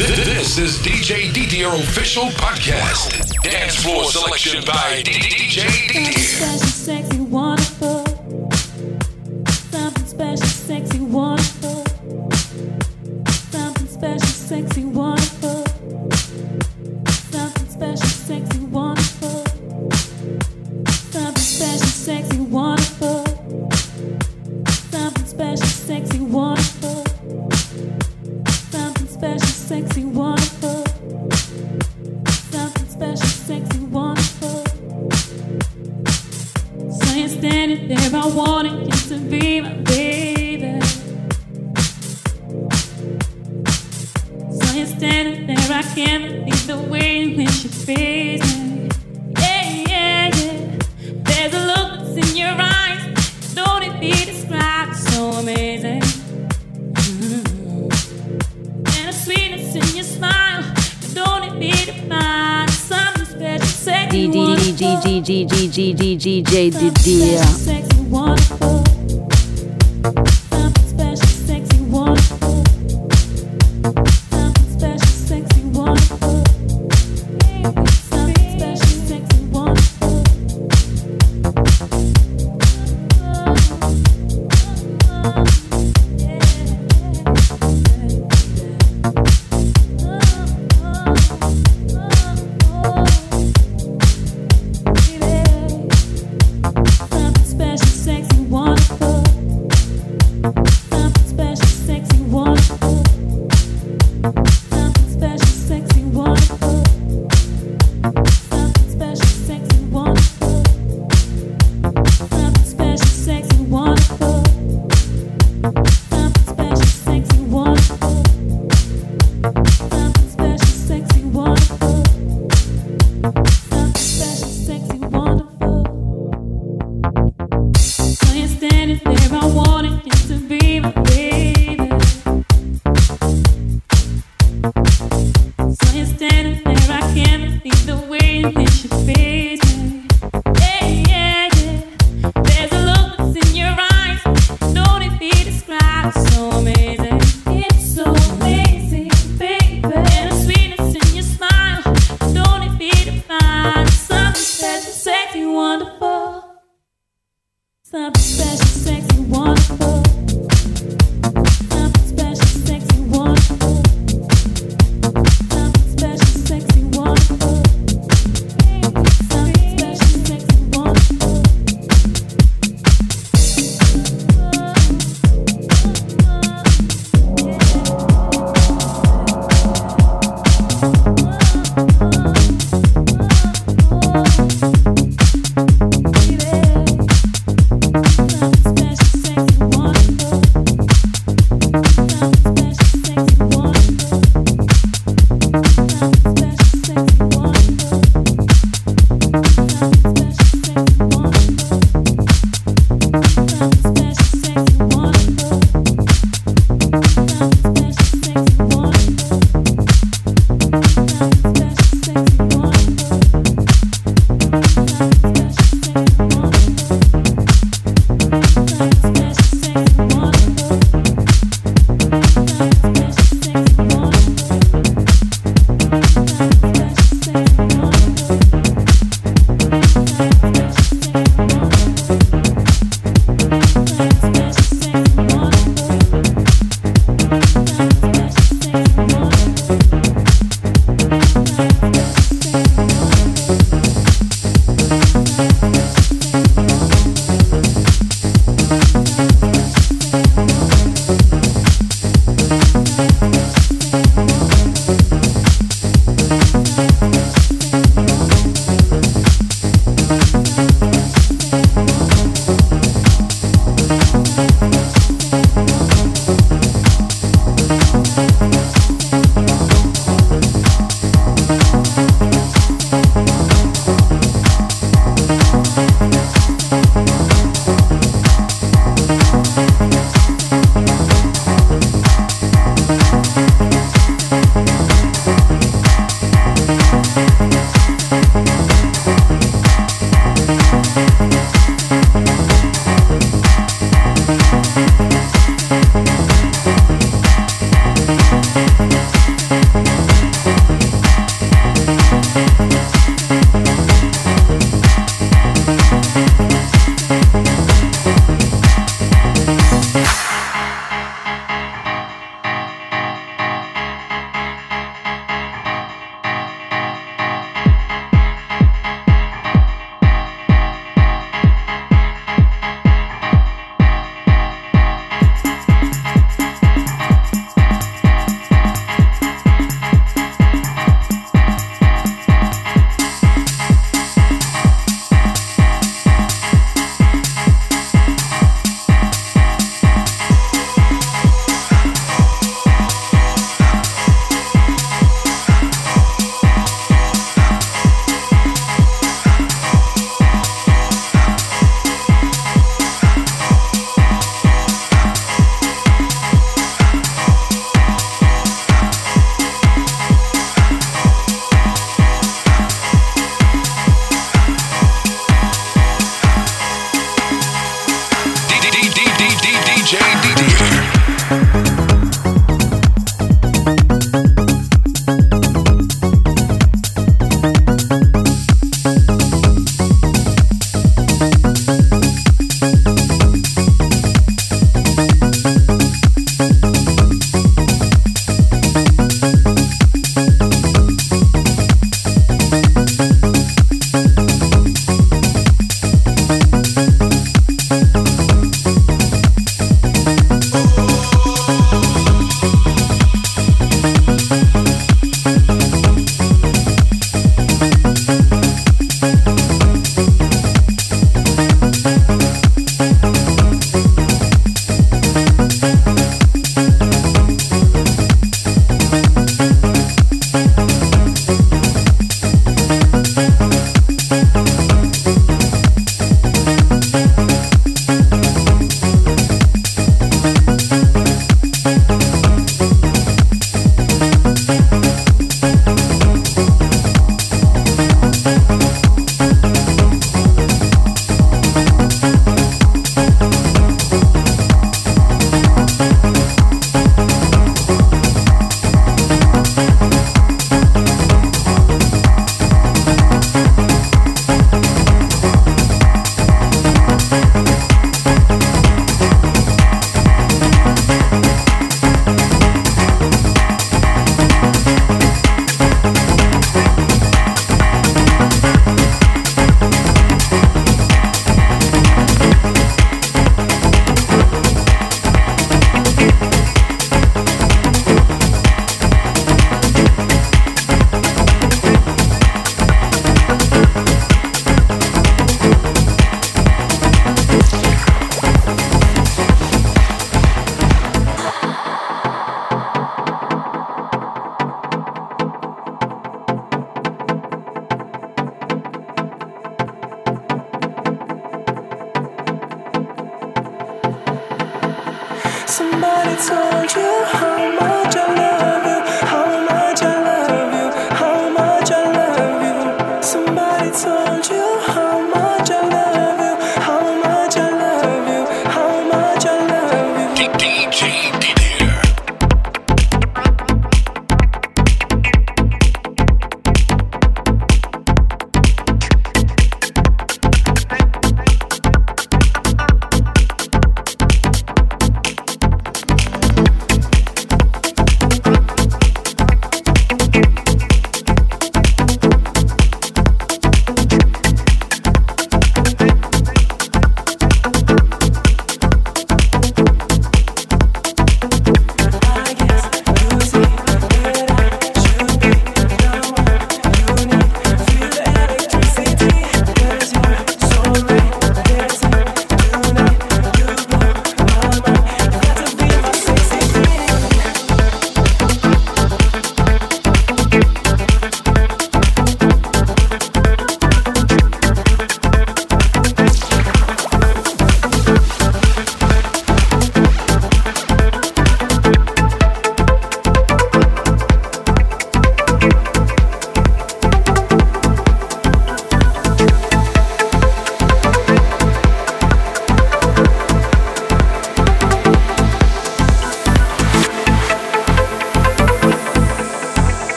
This is DJ DDR official podcast. Dance floor selection by DJ DDR. DJ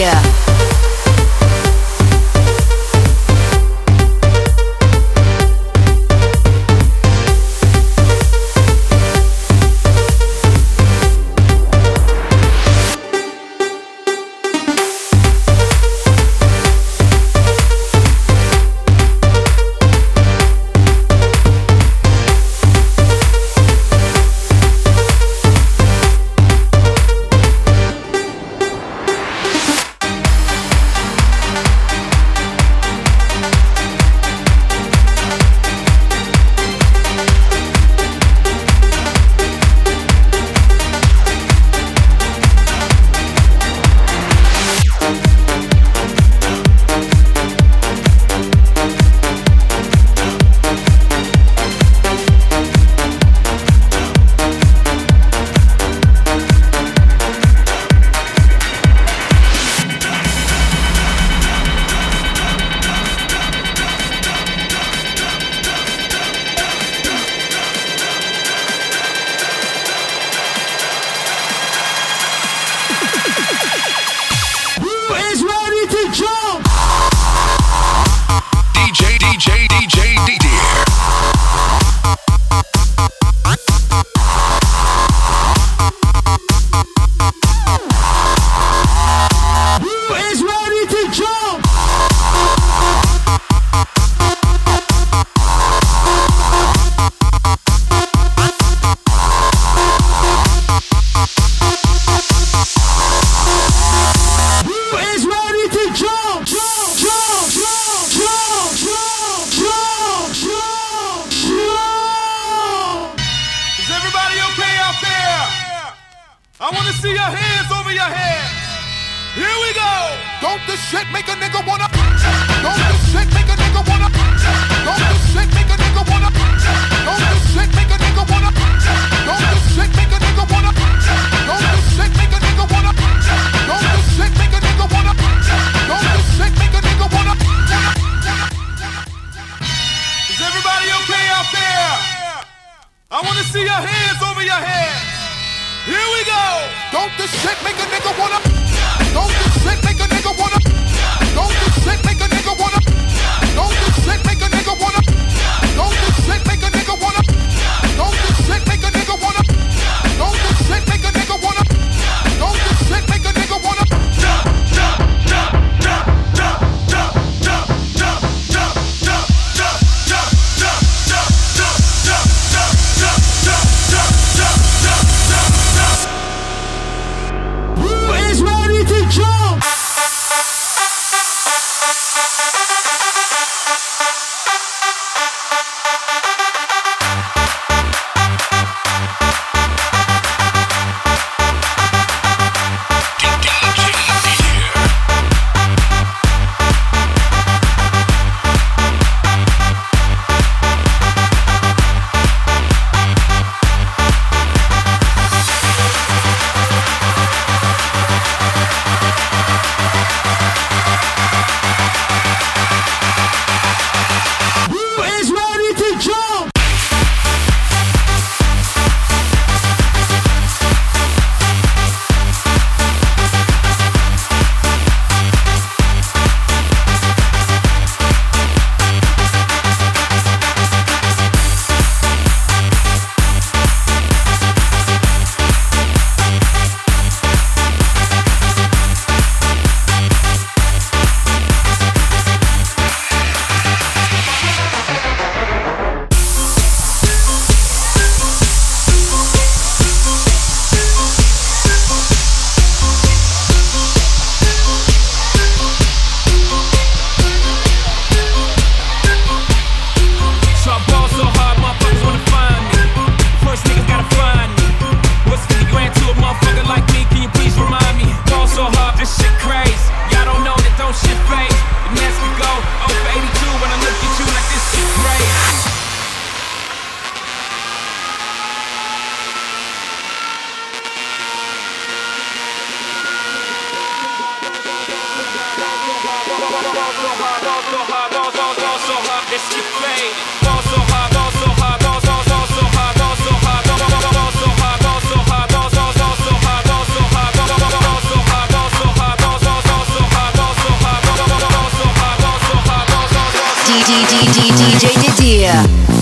Yeah. DJ Didier.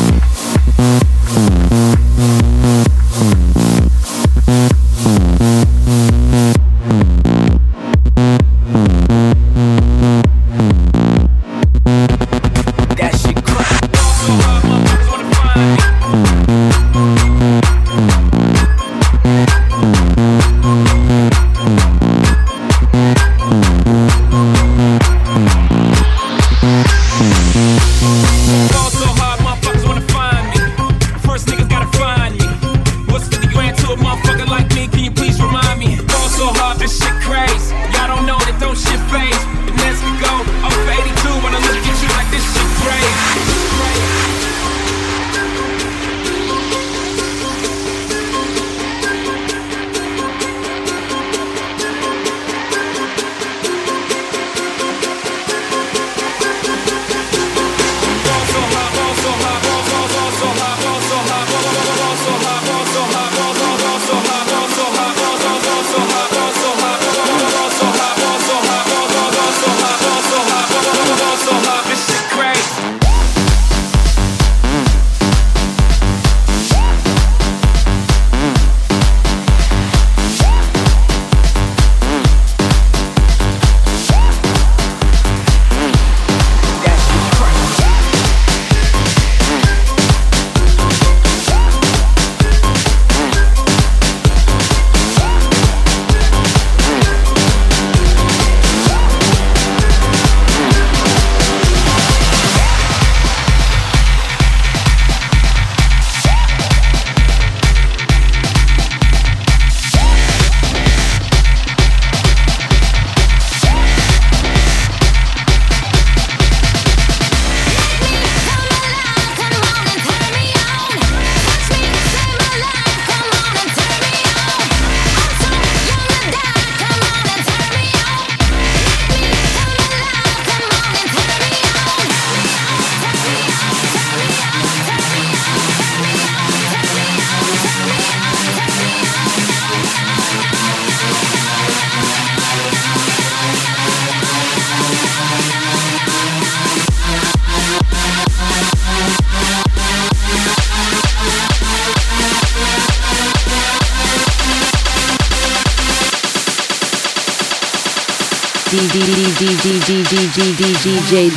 DJ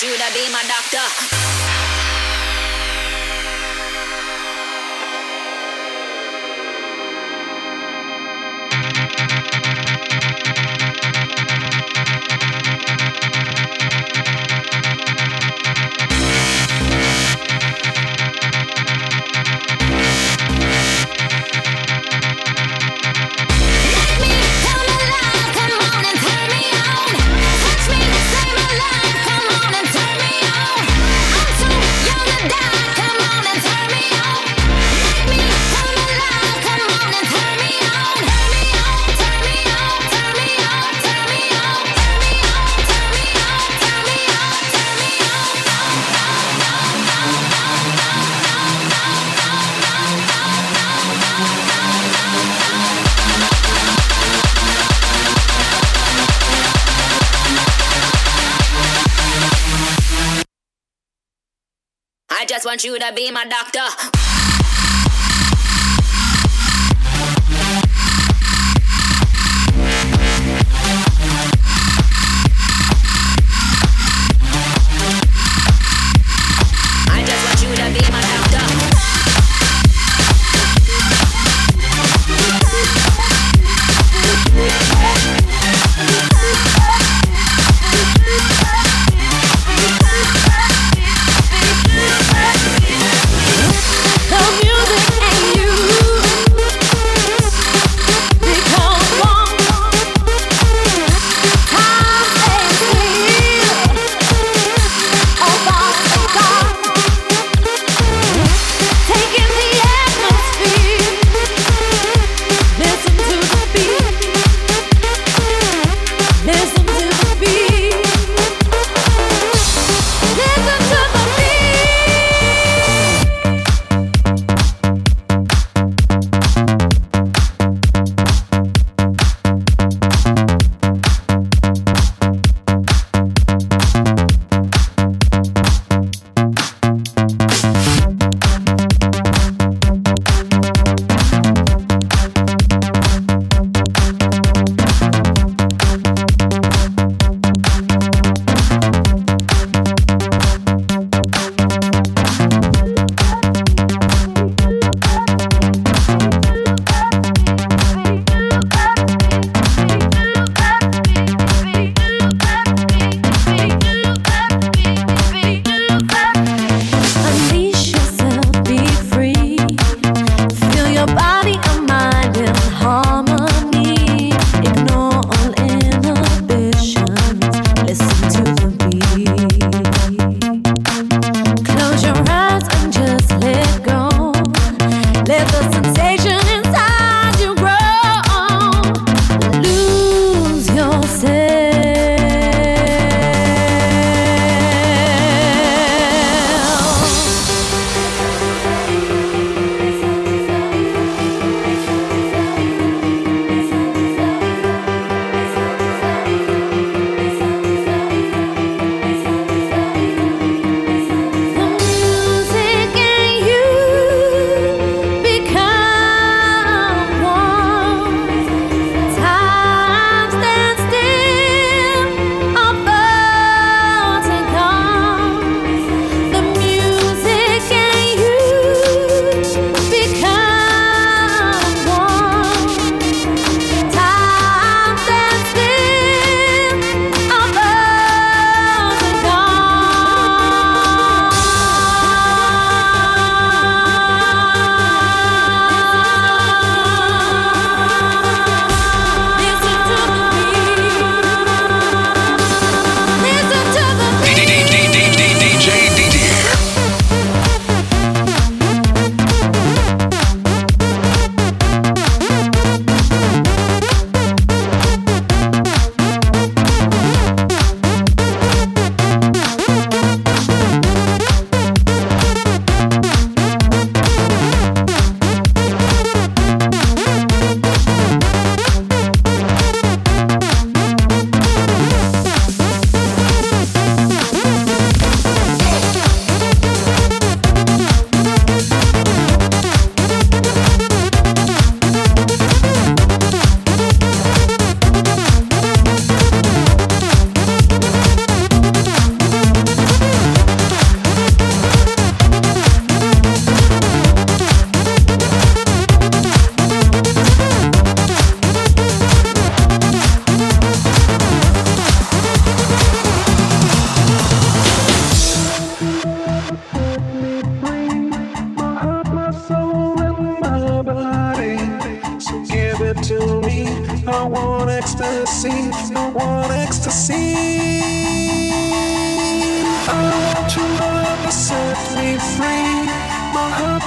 Didier. just want you to be my doctor.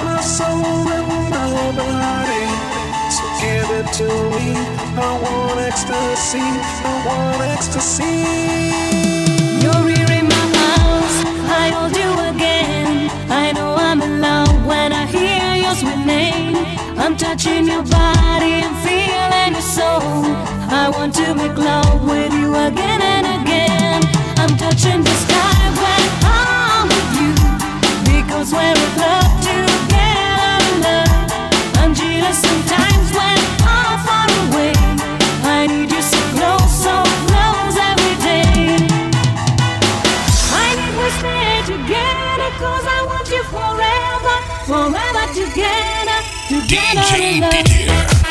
my soul and my body. So give it to me. I want ecstasy. I want ecstasy. You're here in my house. I hold you again. I know I'm in love when I hear your sweet name. I'm touching your body and feeling your soul. I want to make love with you again and again. I'm touching the sky when I'm with you because we're in love too. forever, forever together, together. DJ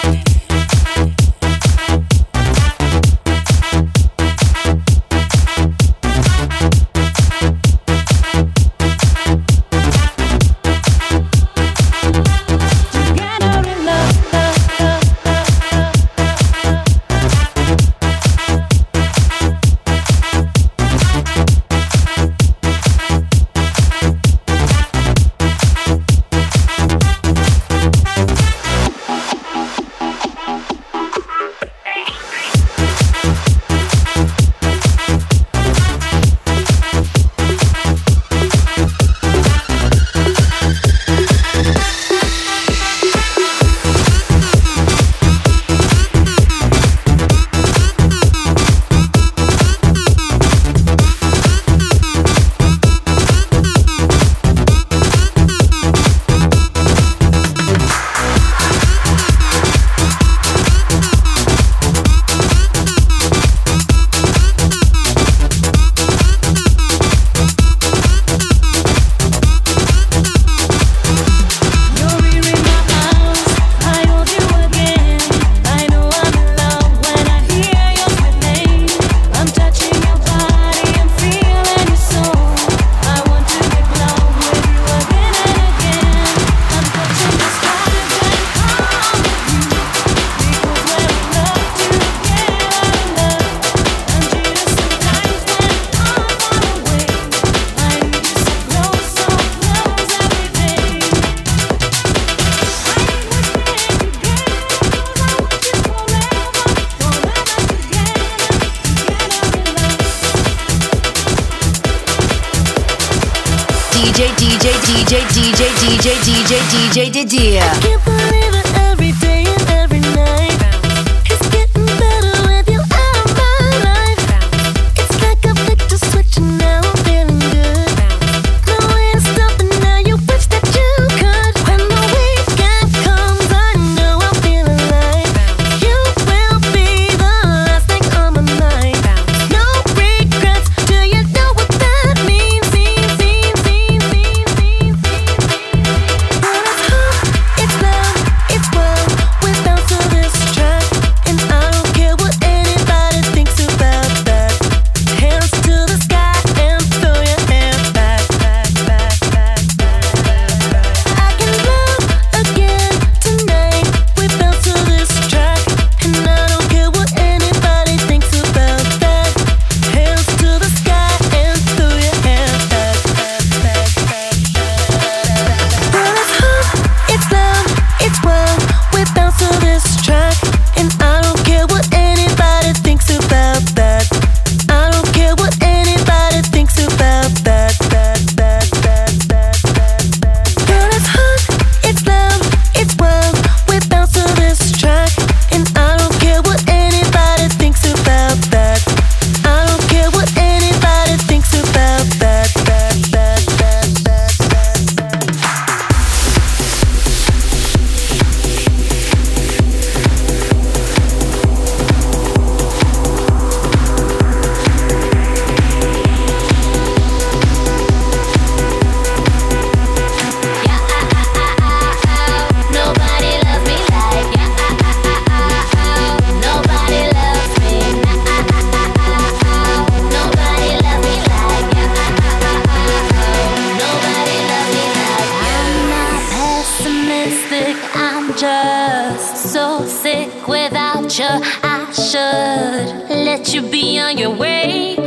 just so sick without you. I should let you be on your way.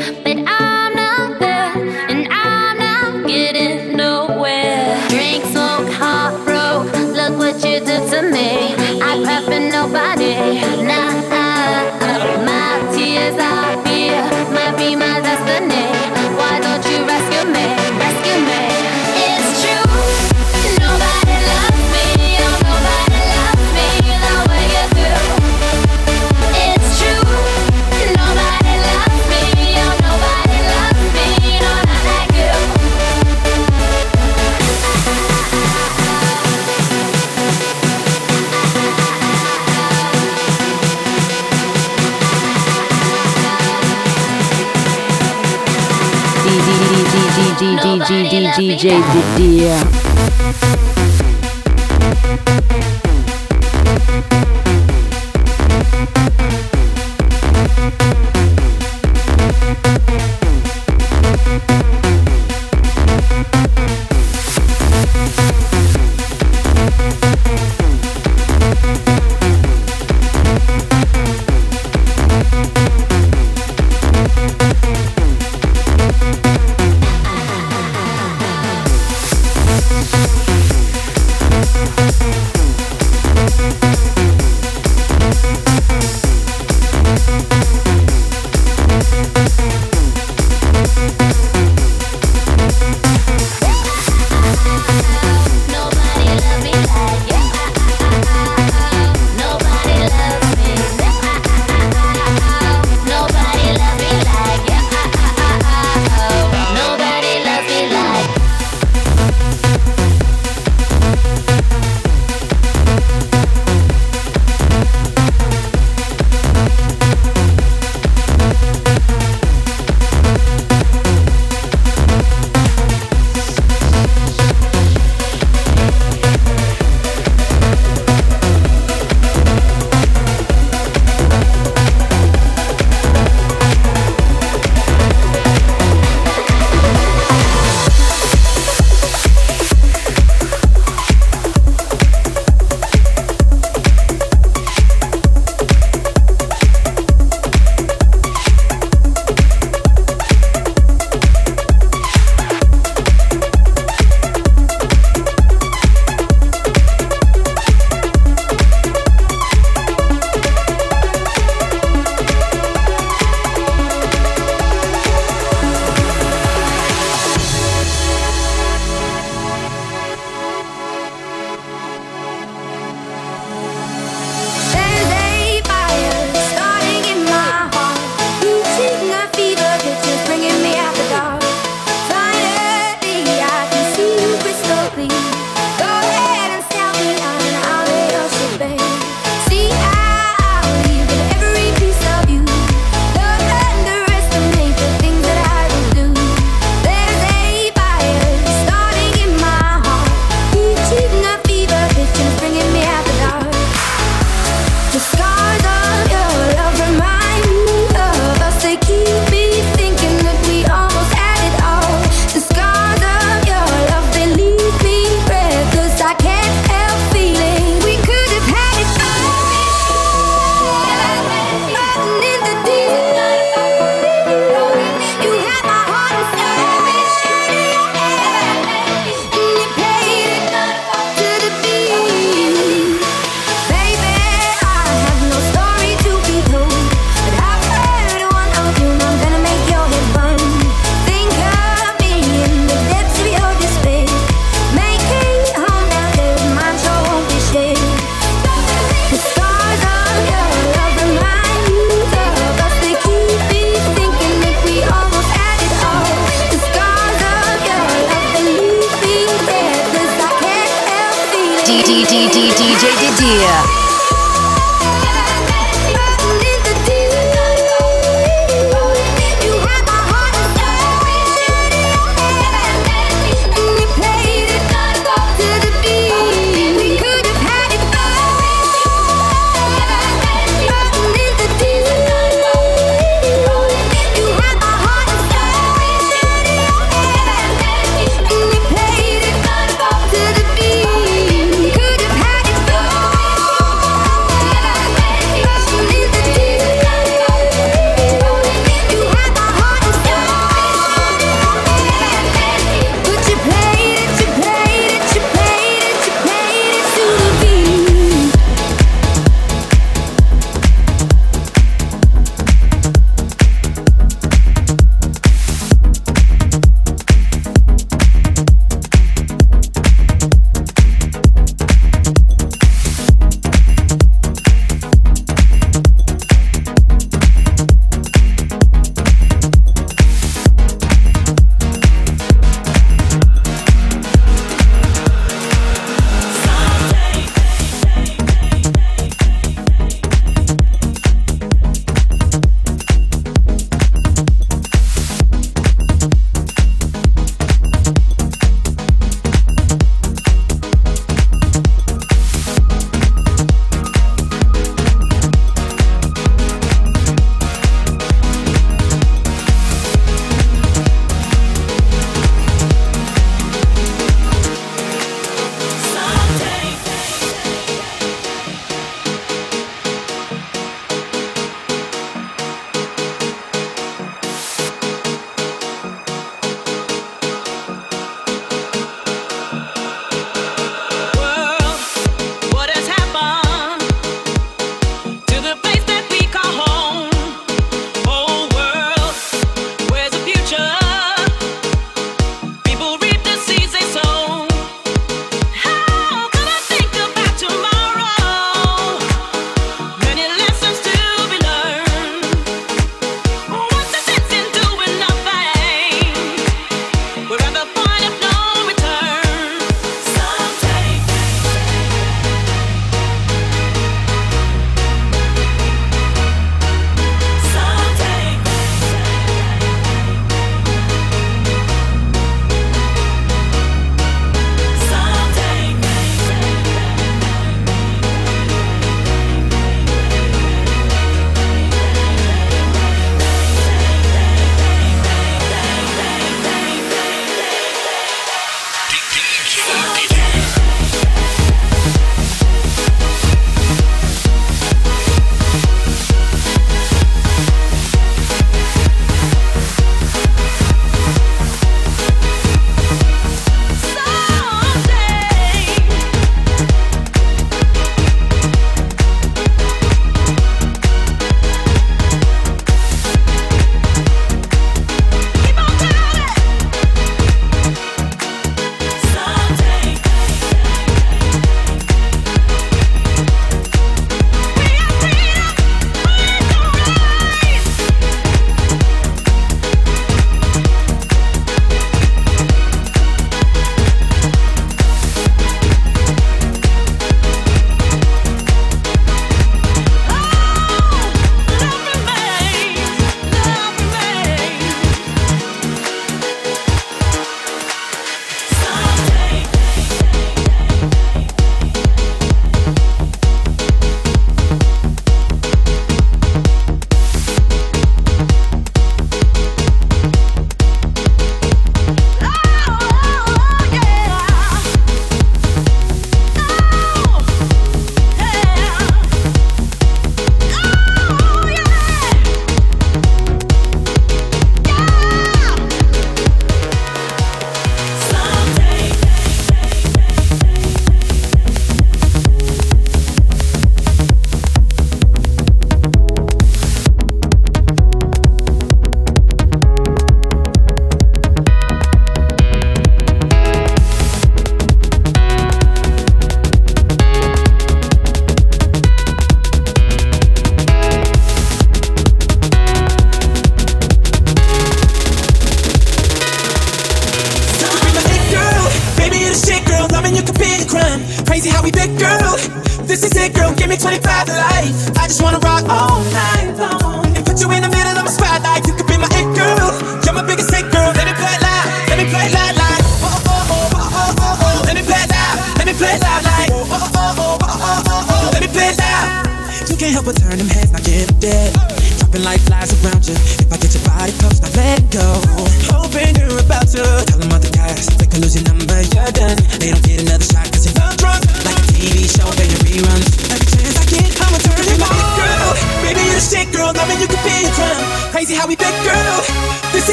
DJ Didier.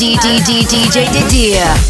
DJ Didier.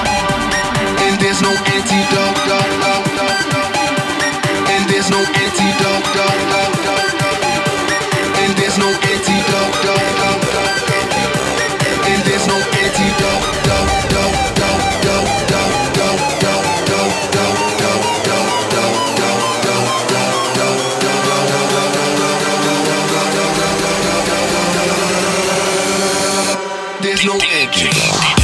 there's no antidote. There's no antidote. There's no antidote. There's no antidote. Antidote.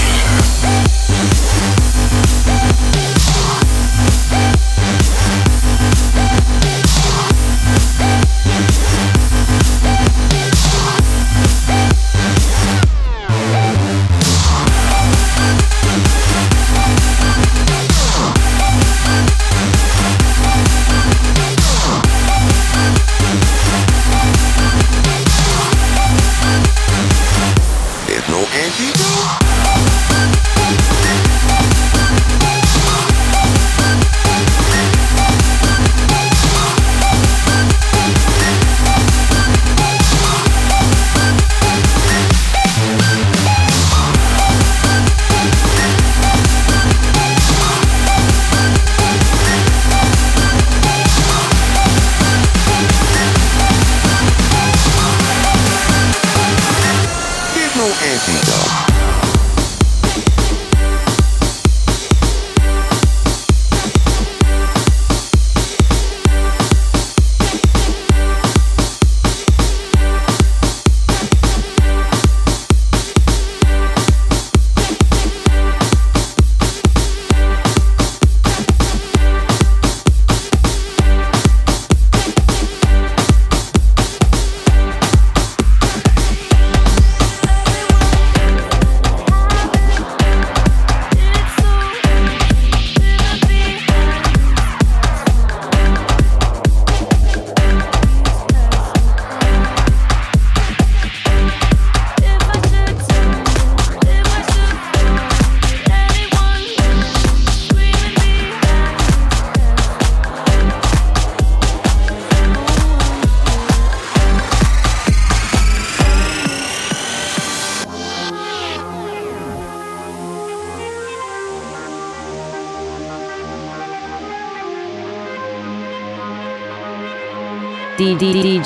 DJ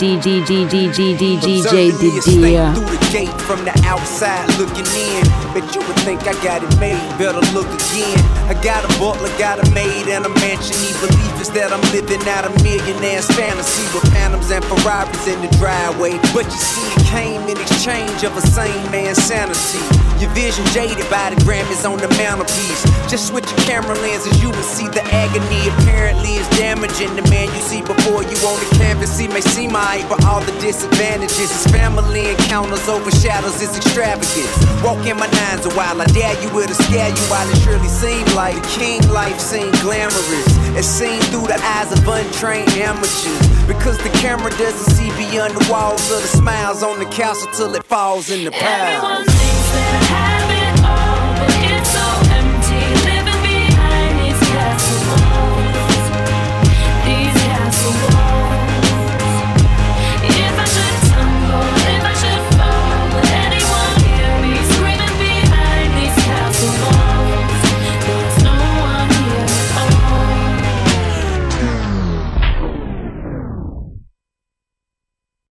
Didier. From the outside looking in. Bet you would think I got it made. Better look again. I got a butler, got a maid, and a mansion. He believe is that I'm living out a millionaire's fantasy with phantoms and Ferraris in the driveway. But you see, it came in exchange of a sane man's sanity. Your vision jaded by the Grammys on the mantelpiece. Just switch your camera lenses, you will see the agony. Apparently, it's damaging the man you see before you on the canvas. He may seem alright, but all the disadvantages. His family encounters overshadows his extravagance. Walk in my nines a while, I dare you a scare you while it surely seemed like the king life seemed glamorous. It's seen through the eyes of untrained amateurs. Because the camera doesn't see beyond the walls of the smiles on the castle till it falls in the pile. Everyone thinks that